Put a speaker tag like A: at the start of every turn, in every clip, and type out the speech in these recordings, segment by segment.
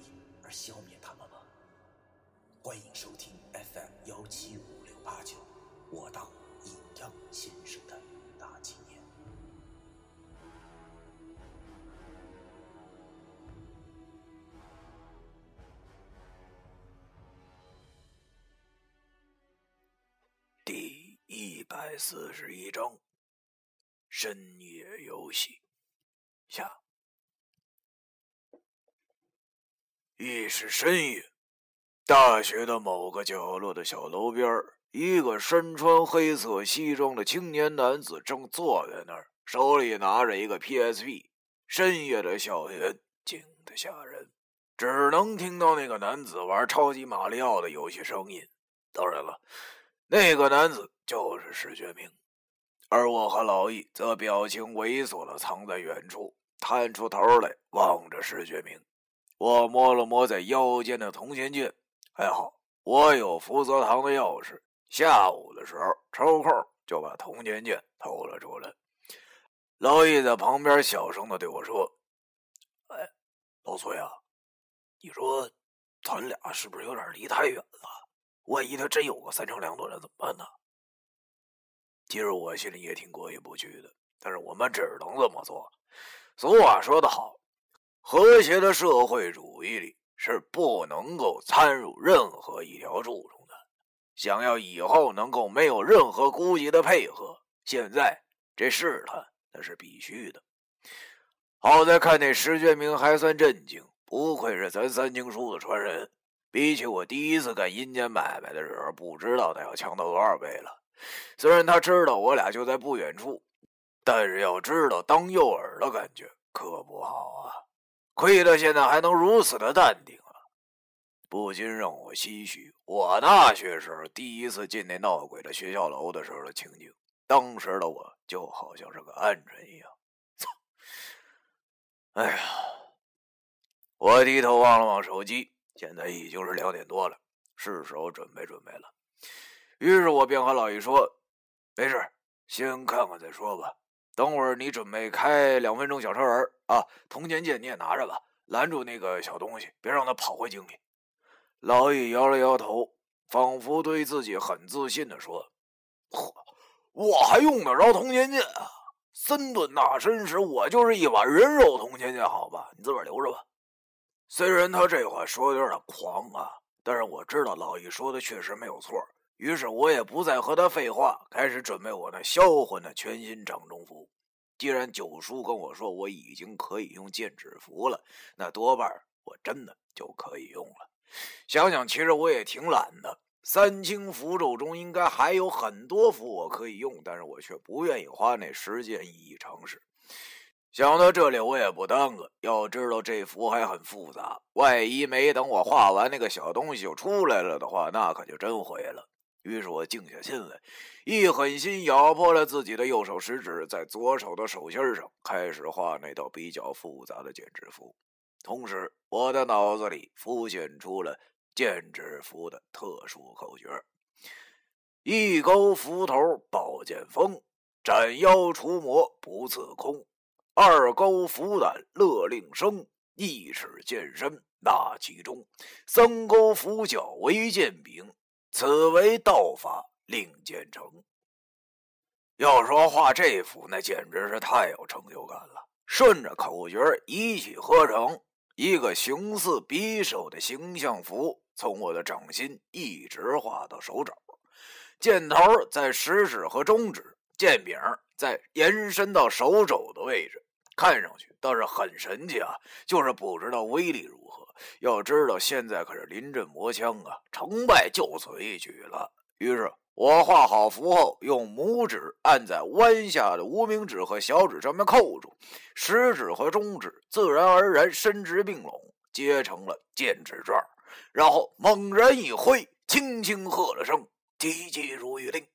A: 义消灭他们吗？欢迎收听 FM 幺七五六八九，我当阴阳先生的大纪念。
B: 第一百四十一章深夜游戏下。已是深夜，大学的某个角落的小楼边一个身穿黑色西装的青年男子正坐在那儿，手里拿着一个 PSP。深夜的校园静得吓人，只能听到那个男子玩超级马里奥的游戏声音。当然了。那个男子就是石觉明，而我和老易则表情猥琐的藏在远处，探出头来望着石觉明。我摸了摸在腰间的铜钱剑，还好我有福泽堂的钥匙，下午的时候抽空就把铜钱剑偷了出来。老易在旁边小声的对我说：“哎，老崔啊，你说咱俩是不是有点离太远了？”万一他真有个三长两短的怎么办呢？其实我心里也挺过意不去的，但是我们只能这么做。俗话说得好，和谐的社会主义里是不能够掺入任何一条蛀虫的。想要以后能够没有任何顾忌的配合，现在这试探那是必须的。好在看那石觉明还算镇静，不愧是咱三经书的传人。比起我第一次干阴间买卖的时候，不知道他要强到多少倍了。虽然他知道我俩就在不远处，但是要知道当诱饵的感觉可不好啊！亏他现在还能如此的淡定啊，不禁让我唏嘘我大学时候第一次进那闹鬼的学校楼的时候的情景。当时的我就好像是个鹌鹑一样。操！哎呀！我低头望了望手机。现在已经是两点多了，是时候准备准备了。于是我便和老易说：“没事，先看看再说吧。等会儿你准备开两分钟小车人啊，铜钱剑你也拿着吧，拦住那个小东西，别让他跑回井里。”老易摇了摇头，仿佛对自己很自信的说：“嚯，我还用得着铜钱剑啊？三顿大绅士，我就是一把人肉铜钱剑，好吧，你自个儿留着吧。”虽然他这话说的有点狂啊，但是我知道老易说的确实没有错。于是我也不再和他废话，开始准备我那销魂的全新掌中符。既然九叔跟我说我已经可以用剑指符了，那多半我真的就可以用了。想想，其实我也挺懒的。三清符咒中应该还有很多符我可以用，但是我却不愿意花那时间一一尝试。想到这里，我也不耽搁。要知道这符还很复杂，万一没等我画完那个小东西就出来了的话，那可就真毁了。于是我静下心来，一狠心咬破了自己的右手食指，在左手的手心上开始画那道比较复杂的剑指符。同时，我的脑子里浮现出了剑指符的特殊口诀：一钩斧头宝剑锋，斩妖除魔不刺空。二钩斧胆乐令生，一尺剑身纳其中。三钩斧角为剑柄，此为道法令剑成。要说画这幅，那简直是太有成就感了。顺着口诀一气呵成，一个形似匕首的形象符从我的掌心一直画到手肘，箭头在食指和中指，剑柄在延伸到手肘的位置。看上去倒是很神奇啊，就是不知道威力如何。要知道现在可是临阵磨枪啊，成败就此一举了。于是我画好符后，用拇指按在弯下的无名指和小指上面扣住，食指和中指自然而然伸直并拢，结成了剑指状。然后猛然一挥，轻轻喝了声“急急如律令”。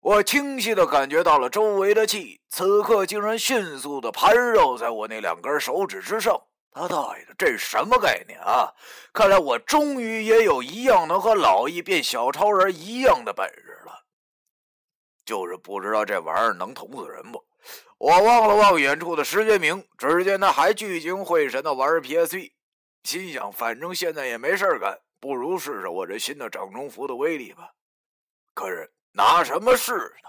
B: 我清晰的感觉到了周围的气，此刻竟然迅速的盘绕在我那两根手指之上。他大爷的，这是什么概念啊？看来我终于也有一样能和老易变小超人一样的本事了。就是不知道这玩意儿能捅死人不？我望了望远处的石觉明，只见他还聚精会神的玩 PSP，心想：反正现在也没事干，不如试试我这新的掌中符的威力吧。可是。拿什么试呢？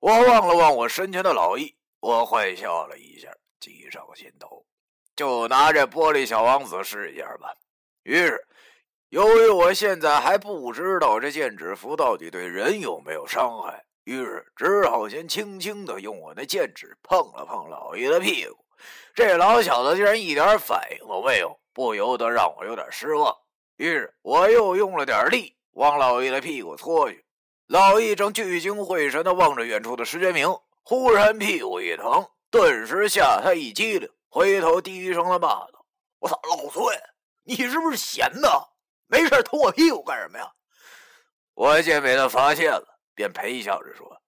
B: 我望了望我身前的老易，我坏笑了一下，计上心头，就拿这玻璃小王子试一下吧。于是，由于我现在还不知道这剑指符到底对人有没有伤害，于是只好先轻轻的用我那剑指碰了碰老易的屁股。这老小子竟然一点反应都没有，不由得让我有点失望。于是我又用了点力，往老易的屁股搓去。老易正聚精会神地望着远处的石觉明，忽然屁股一疼，顿时吓他一激灵，回头低声的骂道：“我操，老孙，你是不是闲的？没事偷我屁股干什么呀？”我见被他发现了，便陪笑着说：“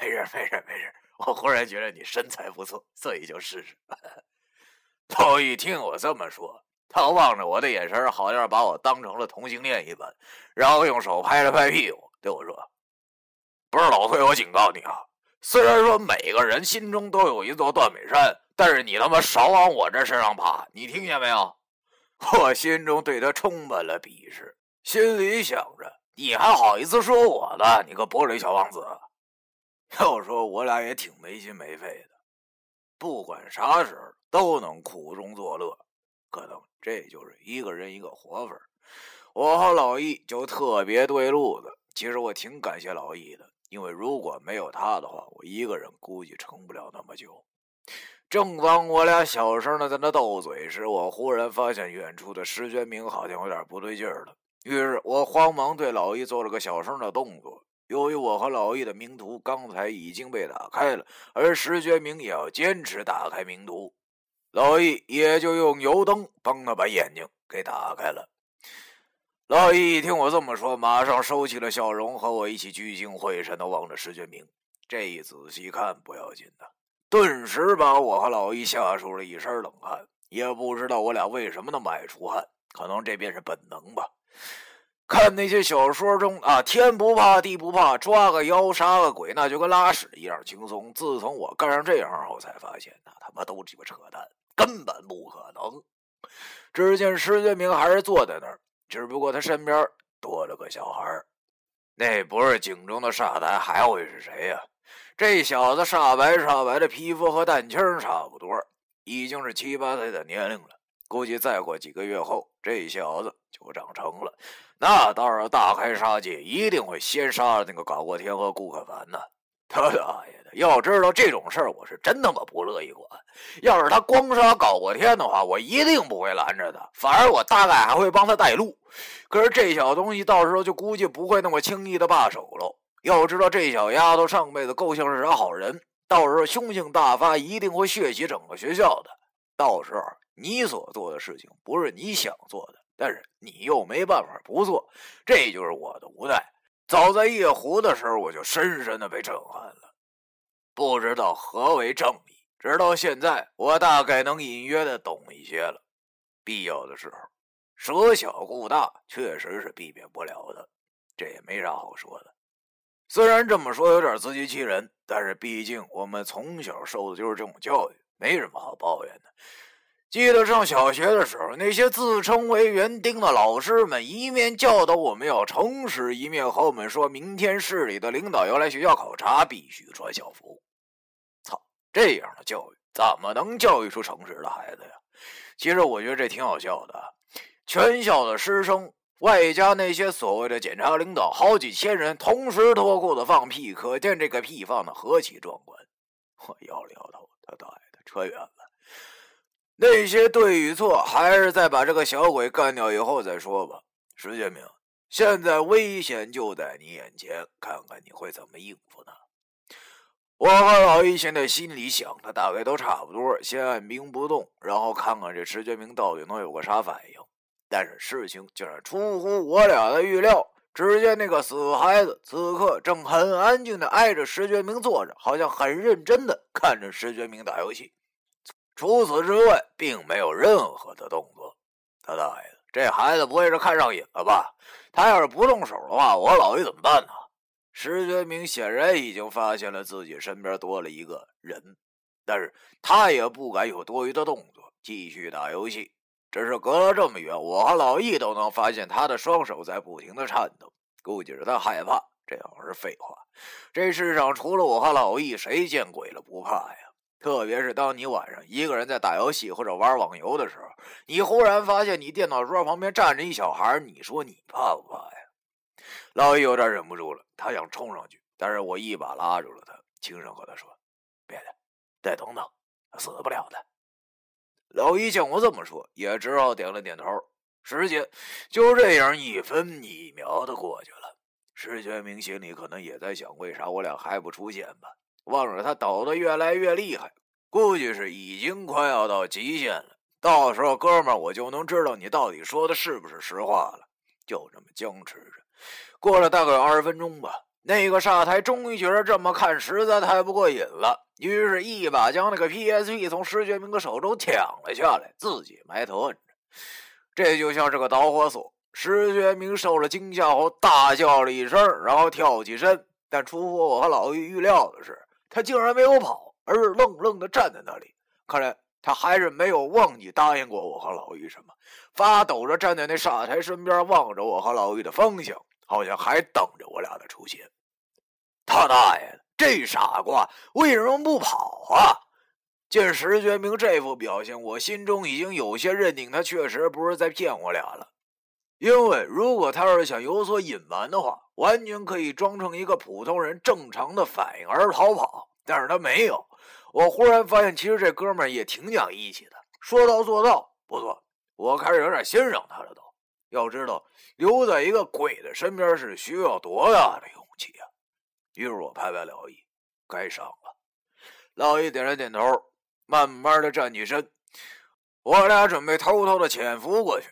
B: 没事，没事，没事。我忽然觉得你身材不错，所以就试试。”老易听我这么说，他望着我的眼神，好像把我当成了同性恋一般，然后用手拍了拍屁股。对我说：“不是老崔，我警告你啊！虽然说每个人心中都有一座断背山，但是你他妈少往我这身上爬！你听见没有？” 我心中对他充满了鄙视，心里想着：“你还好意思说我呢？你个玻璃小王子！” 要说我俩也挺没心没肺的，不管啥时候都能苦中作乐，可能这就是一个人一个活法。我和老易就特别对路子。其实我挺感谢老易的，因为如果没有他的话，我一个人估计撑不了那么久。正当我俩小声的在那斗嘴时，我忽然发现远处的石觉明好像有点不对劲儿了。于是我慌忙对老易做了个小声的动作。由于我和老易的名图刚才已经被打开了，而石觉明也要坚持打开名图，老易也就用油灯帮他把眼睛给打开了。老易一听我这么说，马上收起了笑容，和我一起聚精会神地望着石觉明。这一仔细看，不要紧的，顿时把我和老易吓出了一身冷汗。也不知道我俩为什么那么爱出汗，可能这便是本能吧。看那些小说中啊，天不怕地不怕，抓个妖杀个鬼，那就跟拉屎一样轻松。自从我干上这行后，才发现那他妈都鸡巴扯淡，根本不可能。只见石觉明还是坐在那儿。只不过他身边多了个小孩那不是井中的傻呆，还会是谁呀？这小子煞白煞白的皮肤和蛋清差不多，已经是七八岁的年龄了。估计再过几个月后，这小子就长成了，那到时候大开杀戒，一定会先杀了那个搞过天和顾可凡呢。他大爷的！要知道这种事儿，我是真他妈不乐意管。要是他光杀搞过天的话，我一定不会拦着他，反而我大概还会帮他带路。可是这小东西到时候就估计不会那么轻易的罢手喽。要知道这小丫头上辈子够像是啥好人，到时候凶性大发，一定会血洗整个学校的。到时候你所做的事情不是你想做的，但是你又没办法不做，这就是我的无奈。早在夜壶的时候，我就深深的被震撼了。不知道何为正义，直到现在，我大概能隐约的懂一些了。必要的时候，舍小顾大，确实是避免不了的。这也没啥好说的。虽然这么说有点自欺欺人，但是毕竟我们从小受的就是这种教育，没什么好抱怨的。记得上小学的时候，那些自称为园丁的老师们，一面教导我们要诚实，一面和我们说明天市里的领导要来学校考察，必须穿校服。操，这样的教育怎么能教育出诚实的孩子呀？其实我觉得这挺好笑的。全校的师生，外加那些所谓的检查领导，好几千人同时脱裤子放屁，可见这个屁放的何其壮观。我摇了摇头，他大爷的，扯远了。那些对与错，还是再把这个小鬼干掉以后再说吧。石建明，现在危险就在你眼前，看看你会怎么应付呢？我和老易现在心里想的大概都差不多，先按兵不动，然后看看这石建明到底能有个啥反应。但是事情竟然出乎我俩的预料。只见那个死孩子此刻正很安静的挨着石觉明坐着，好像很认真的看着石觉明打游戏。除此之外，并没有任何的动作。他大爷的，这孩子不会是看上瘾了吧？他要是不动手的话，我老爷怎么办呢？石觉明显然已经发现了自己身边多了一个人，但是他也不敢有多余的动作，继续打游戏。只是隔了这么远，我和老易都能发现他的双手在不停的颤抖，估计是他害怕。这要是废话，这世上除了我和老易，谁见鬼了不怕呀？特别是当你晚上一个人在打游戏或者玩网游的时候，你忽然发现你电脑桌旁边站着一小孩，你说你怕不怕呀？老易有点忍不住了，他想冲上去，但是我一把拉住了他，轻声和他说：“别的，再等等，死不了的。”老一见我这么说，也只好点了点头。时间就这样一分一秒的过去了。石觉明心里可能也在想，为啥我俩还不出现吧？望着他抖得越来越厉害，估计是已经快要到极限了。到时候，哥们儿，我就能知道你到底说的是不是实话了。就这么僵持着，过了大概二十分钟吧。那个煞台终于觉得这么看实在太不过瘾了，于是一把将那个 PSP 从石觉明的手中抢了下来，自己埋头摁着。这就像是个导火索。石觉明受了惊吓后大叫了一声，然后跳起身。但出乎我和老玉预料的是，他竟然没有跑，而是愣愣的站在那里。看来他还是没有忘记答应过我和老玉什么，发抖着站在那煞台身边，望着我和老玉的方向，好像还等着我俩的出现。他大爷的，这傻瓜为什么不跑啊？见石觉明这副表现，我心中已经有些认定他确实不是在骗我俩了。因为如果他要是想有所隐瞒的话，完全可以装成一个普通人正常的反应而逃跑。但是他没有。我忽然发现，其实这哥们儿也挺讲义气的，说到做到。不错，我开始有点欣赏他了。都要知道，留在一个鬼的身边是需要多大的勇！于是我拍拍老易，该上了。老易点了点头，慢慢的站起身。我俩准备偷偷的潜伏过去，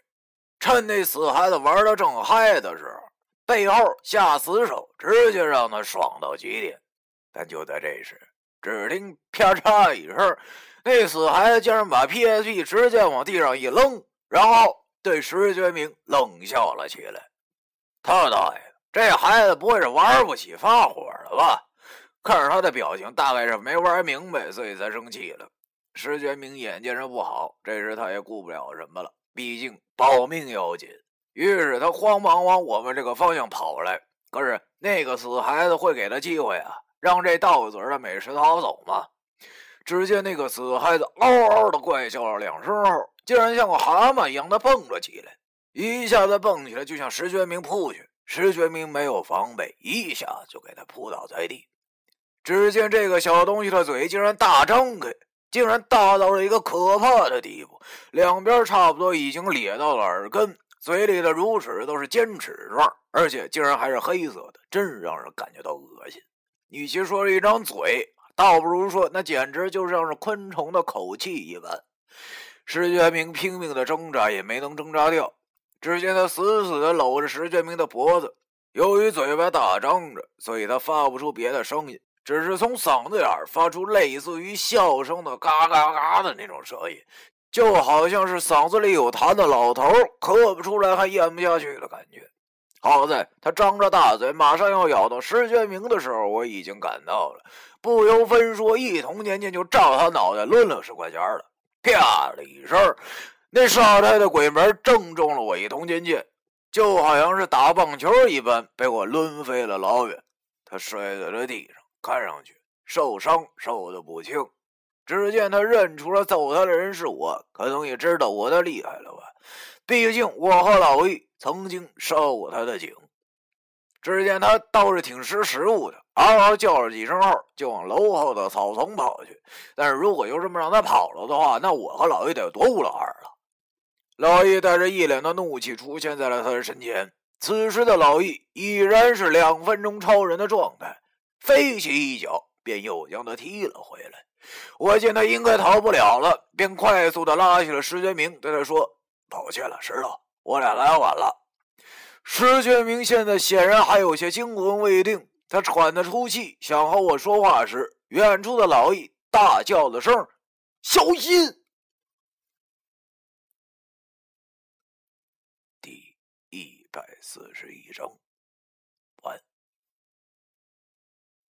B: 趁那死孩子玩的正嗨的时候，背后下死手，直接让他爽到极点。但就在这时，只听啪嚓一声，那死孩子竟然把 PSP 直接往地上一扔，然后对石觉明冷笑了起来。他大爷！这孩子不会是玩不起发火了吧？看着他的表情，大概是没玩明白，所以才生气了。石觉明眼见着不好，这时他也顾不了什么了，毕竟保命要紧。于是他慌忙往我们这个方向跑来。可是那个死孩子会给他机会啊，让这到嘴的美食逃走吗？只见那个死孩子嗷嗷的怪叫了两声后，竟然像个蛤蟆一样的蹦了起来，一下子蹦起来就向石觉明扑去。石觉明没有防备，一下就给他扑倒在地。只见这个小东西的嘴竟然大张开，竟然大到了一个可怕的地步，两边差不多已经咧到了耳根，嘴里的乳齿都是尖齿状，而且竟然还是黑色的，真让人感觉到恶心。与其说是一张嘴，倒不如说那简直就像是昆虫的口气一般。石觉明拼命的挣扎，也没能挣扎掉。只见他死死地搂着石觉明的脖子，由于嘴巴大张着，所以他发不出别的声音，只是从嗓子眼发出类似于笑声的嘎嘎嘎的那种声音，就好像是嗓子里有痰的老头咳不出来还咽不下去的感觉。好在他张着大嘴，马上要咬到石觉明的时候，我已经赶到了，不由分说，一捅剑剑就照他脑袋抡了十块钱了，啪的一声。那沙太的鬼门正中了我一通剑剑，就好像是打棒球一般，被我抡飞了老远。他摔在了地上，看上去受伤受的不轻。只见他认出了揍他的人是我，可能也知道我的厉害了吧？毕竟我和老易曾经烧过他的井。只见他倒是挺识时务的，嗷嗷叫了几声后，就往楼后的草丛跑去。但是如果就这么让他跑了的话，那我和老易得多无老二了？老易带着一脸的怒气出现在了他的身前。此时的老易已然是两分钟超人的状态，飞起一脚便又将他踢了回来。我见他应该逃不了了，便快速的拉起了石觉明，对他说：“抱歉了，石头，我俩来晚了。石觉明现在显然还有些惊魂未定，他喘着粗气，想和我说话时，远处的老易大叫了声：“小心！”第一百四十一章。